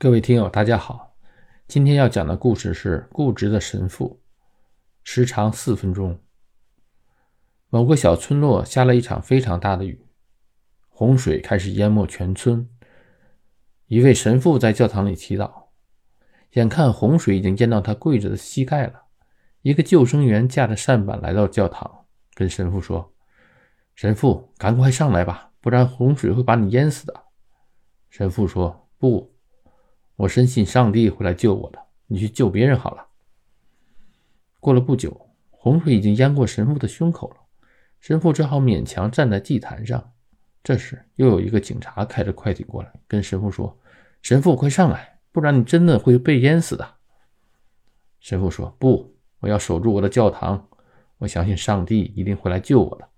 各位听友，大家好。今天要讲的故事是《固执的神父》，时长四分钟。某个小村落下了一场非常大的雨，洪水开始淹没全村。一位神父在教堂里祈祷，眼看洪水已经淹到他跪着的膝盖了。一个救生员架着扇板来到教堂，跟神父说：“神父，赶快上来吧，不然洪水会把你淹死的。”神父说：“不。”我深信上帝会来救我的，你去救别人好了。过了不久，洪水已经淹过神父的胸口了，神父只好勉强站在祭坛上。这时，又有一个警察开着快艇过来，跟神父说：“神父，快上来，不然你真的会被淹死的。”神父说：“不，我要守住我的教堂，我相信上帝一定会来救我的。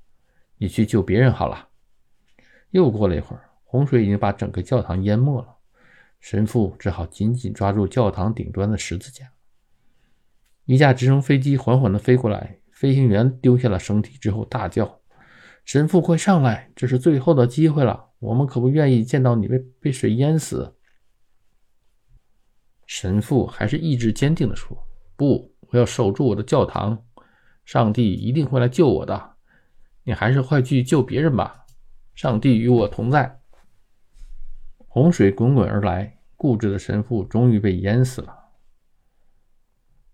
你去救别人好了。”又过了一会儿，洪水已经把整个教堂淹没了。神父只好紧紧抓住教堂顶端的十字架。一架直升飞机缓缓地飞过来，飞行员丢下了绳梯之后大叫：“神父，快上来！这是最后的机会了，我们可不愿意见到你被被水淹死。”神父还是意志坚定地说：“不，我要守住我的教堂，上帝一定会来救我的。你还是快去救别人吧，上帝与我同在。”洪水滚滚而来，固执的神父终于被淹死了。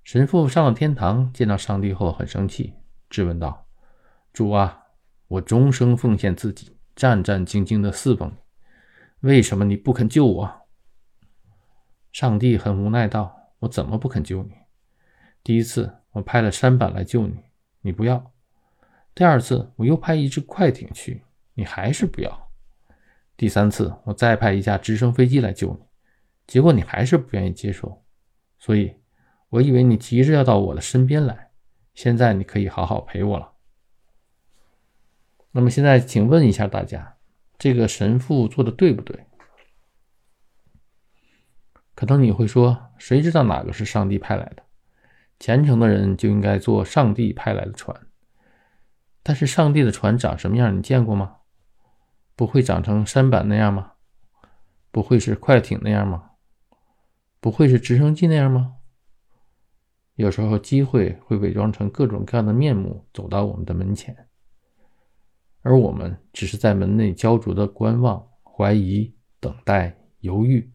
神父上了天堂，见到上帝后很生气，质问道：“主啊，我终生奉献自己，战战兢兢地侍奉你，为什么你不肯救我？”上帝很无奈道：“我怎么不肯救你？第一次我派了舢板来救你，你不要；第二次我又派一只快艇去，你还是不要。”第三次，我再派一架直升飞机来救你，结果你还是不愿意接受，所以我以为你急着要到我的身边来，现在你可以好好陪我了。那么现在，请问一下大家，这个神父做的对不对？可能你会说，谁知道哪个是上帝派来的？虔诚的人就应该坐上帝派来的船，但是上帝的船长什么样？你见过吗？不会长成舢板那样吗？不会是快艇那样吗？不会是直升机那样吗？有时候机会会伪装成各种各样的面目走到我们的门前，而我们只是在门内焦灼的观望、怀疑、等待、犹豫。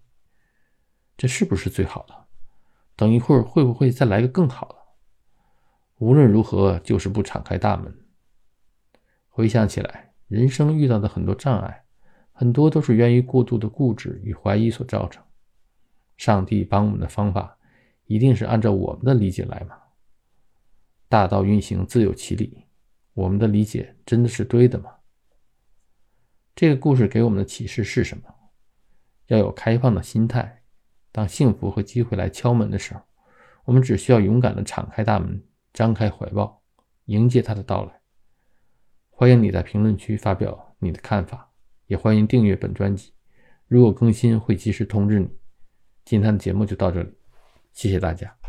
这是不是最好的？等一会儿会不会再来个更好的？无论如何，就是不敞开大门。回想起来。人生遇到的很多障碍，很多都是源于过度的固执与怀疑所造成。上帝帮我们的方法，一定是按照我们的理解来吗？大道运行自有其理，我们的理解真的是对的吗？这个故事给我们的启示是什么？要有开放的心态，当幸福和机会来敲门的时候，我们只需要勇敢地敞开大门，张开怀抱，迎接他的到来。欢迎你在评论区发表你的看法，也欢迎订阅本专辑。如果更新，会及时通知你。今天的节目就到这里，谢谢大家。